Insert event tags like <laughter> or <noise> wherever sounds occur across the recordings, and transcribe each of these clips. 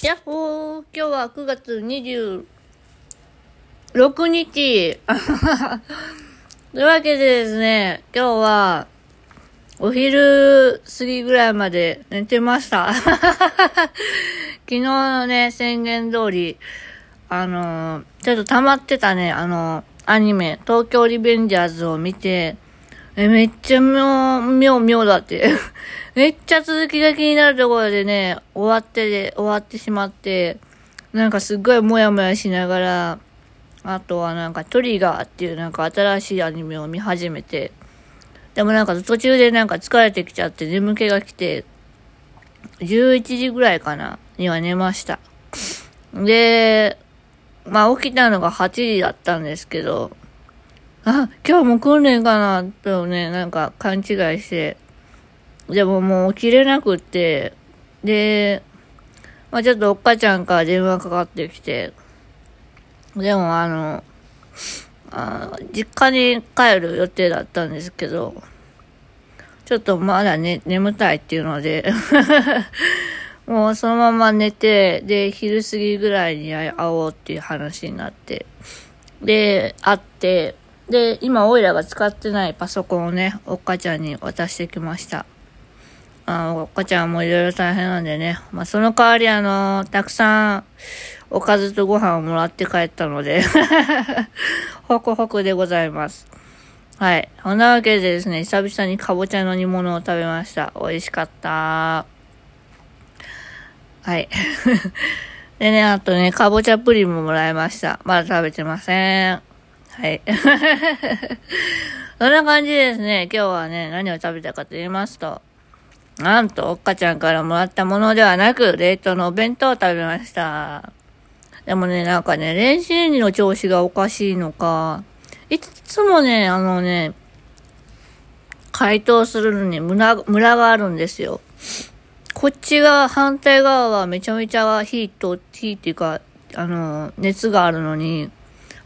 やっほー今日は9月26日 <laughs> というわけでですね、今日は、お昼過ぎぐらいまで寝てました。<laughs> 昨日のね、宣言通り、あのーちょっと溜まってたね、あのーアニメ、東京リベンジャーズを見て、え、めっちゃ妙、妙、妙だって。<laughs> めっちゃ続きが気になるところでね、終わってで、終わってしまって、なんかすっごいモヤモヤしながら、あとはなんかトリガーっていうなんか新しいアニメを見始めて、でもなんか途中でなんか疲れてきちゃって眠気が来て、11時ぐらいかな、には寝ました。で、まあ起きたのが8時だったんですけど、あ、今日も訓練かな、とね、なんか勘違いして、でももう起きれなくって、で、まあちょっとおっかちゃんから電話かかってきて、でもあの、あ実家に帰る予定だったんですけど、ちょっとまだね、眠たいっていうので、<laughs> もうそのまま寝て、で、昼過ぎぐらいに会おうっていう話になって、で、会って、で、今、オイラが使ってないパソコンをね、おっかちゃんに渡してきました。あおっかちゃんもいろいろ大変なんでね。まあ、その代わり、あの、たくさん、おかずとご飯をもらって帰ったので、<laughs> ホクホクでございます。はい。そんなわけでですね、久々にかぼちゃの煮物を食べました。美味しかった。はい。<laughs> でね、あとね、かぼちゃプリンももらいました。まだ食べてません。はい。<laughs> そんな感じですね、今日はね、何を食べたかと言いますと、なんと、おっかちゃんからもらったものではなく、冷凍のお弁当を食べました。でもね、なんかね、電子レンジの調子がおかしいのか、いつもね、あのね、解凍するのにムラ、ムラがあるんですよ。こっち側、反対側はめちゃめちゃ火と、火っていうか、あの、熱があるのに、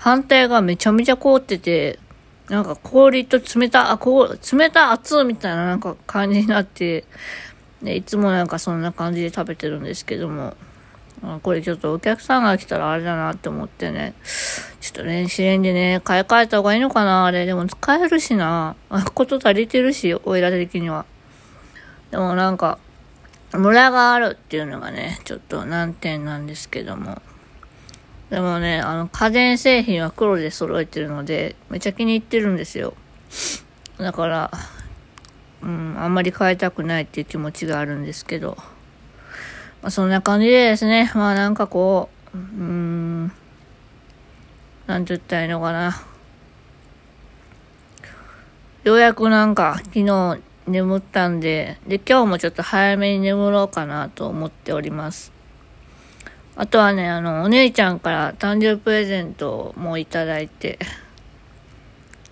反対側めちゃめちゃ凍ってて、なんか氷と冷た、あ、こう、冷た熱みたいななんか感じになって、で、いつもなんかそんな感じで食べてるんですけども、あこれちょっとお客さんが来たらあれだなって思ってね、ちょっと電子レンジね、買い替えた方がいいのかなあれ。でも使えるしな。あこと足りてるし、おいら的には。でもなんか、ムラがあるっていうのがね、ちょっと難点なんですけども。でもね、あの、家電製品は黒で揃えてるので、めちゃ気に入ってるんですよ。だから、うん、あんまり変えたくないっていう気持ちがあるんですけど。まあ、そんな感じでですね、まあなんかこう、うん、なんて言ったらいいのかな。ようやくなんか昨日眠ったんで、で、今日もちょっと早めに眠ろうかなと思っております。あとはね、あの、お姉ちゃんから誕生日プレゼントもいただいて、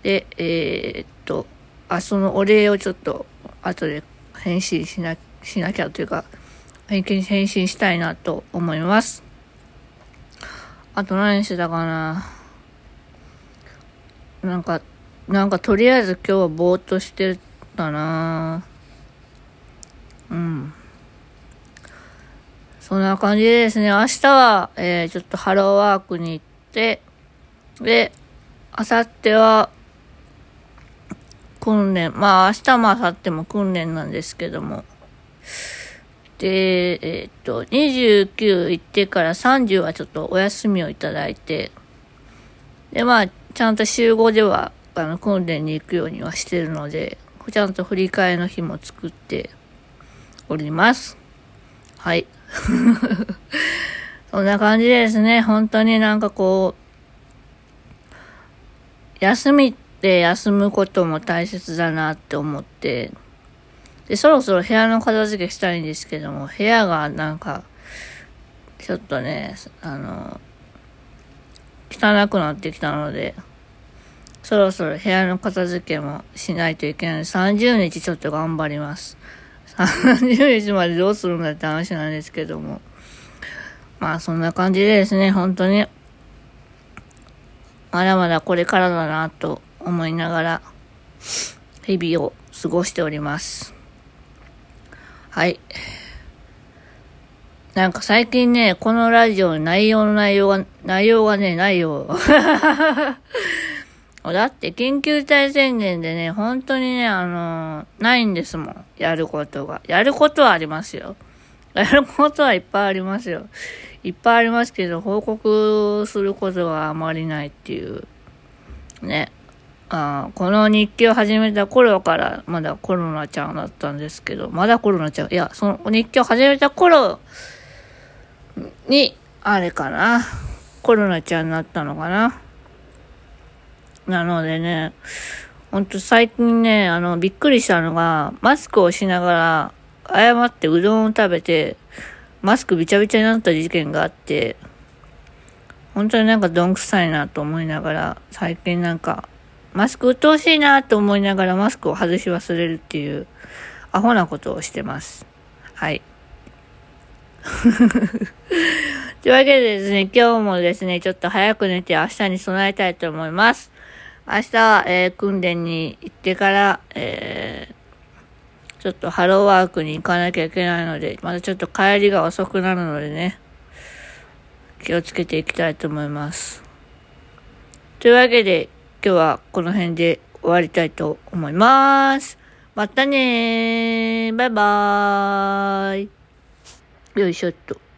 で、えーっと、あ、そのお礼をちょっと後で返信しな、しなきゃというか、返信返信したいなと思います。あと何してたかななんか、なんかとりあえず今日はぼーっとしてたなうん。そんな感じでですね、明日は、えー、ちょっとハローワークに行って、で、明後日は、訓練、まあ明日も明後日も訓練なんですけども、で、えーっと、29行ってから30はちょっとお休みをいただいて、で、まあ、ちゃんと週5では、あの、訓練に行くようにはしてるので、ちゃんと振り替えの日も作っております。はい。<laughs> そんな感じですね、本当になんかこう、休みって休むことも大切だなって思って、で、そろそろ部屋の片付けしたいんですけども、部屋がなんか、ちょっとね、あの、汚くなってきたので、そろそろ部屋の片付けもしないといけない。30日ちょっと頑張ります。<laughs> 30日までどうするんだって話なんですけども。まあそんな感じでですね、本当に、まだまだこれからだなと思いながら、日々を過ごしております。はい。なんか最近ね、このラジオの内容の内容が、内容がね、ないよ。<laughs> だって緊急事態宣言でね、本当にね、あのー、ないんですもん。やることが。やることはありますよ。やることはいっぱいありますよ。いっぱいありますけど、報告することがあまりないっていう。ね。あこの日記を始めた頃から、まだコロナちゃんだったんですけど、まだコロナちゃん、いや、その日記を始めた頃に、あれかな。コロナちゃんになったのかな。なのでね、ほんと最近ね、あの、びっくりしたのが、マスクをしながら、誤ってうどんを食べて、マスクびちゃびちゃになった事件があって、本当になんかどんくさいなと思いながら、最近なんか、マスク鬱陶しいなと思いながらマスクを外し忘れるっていう、アホなことをしてます。はい。<laughs> というわけでですね、今日もですね、ちょっと早く寝て明日に備えたいと思います。明日、えー、訓練に行ってから、えー、ちょっとハローワークに行かなきゃいけないので、またちょっと帰りが遅くなるのでね、気をつけていきたいと思います。というわけで、今日はこの辺で終わりたいと思います。またねー。バイバーイ。よいしょっと。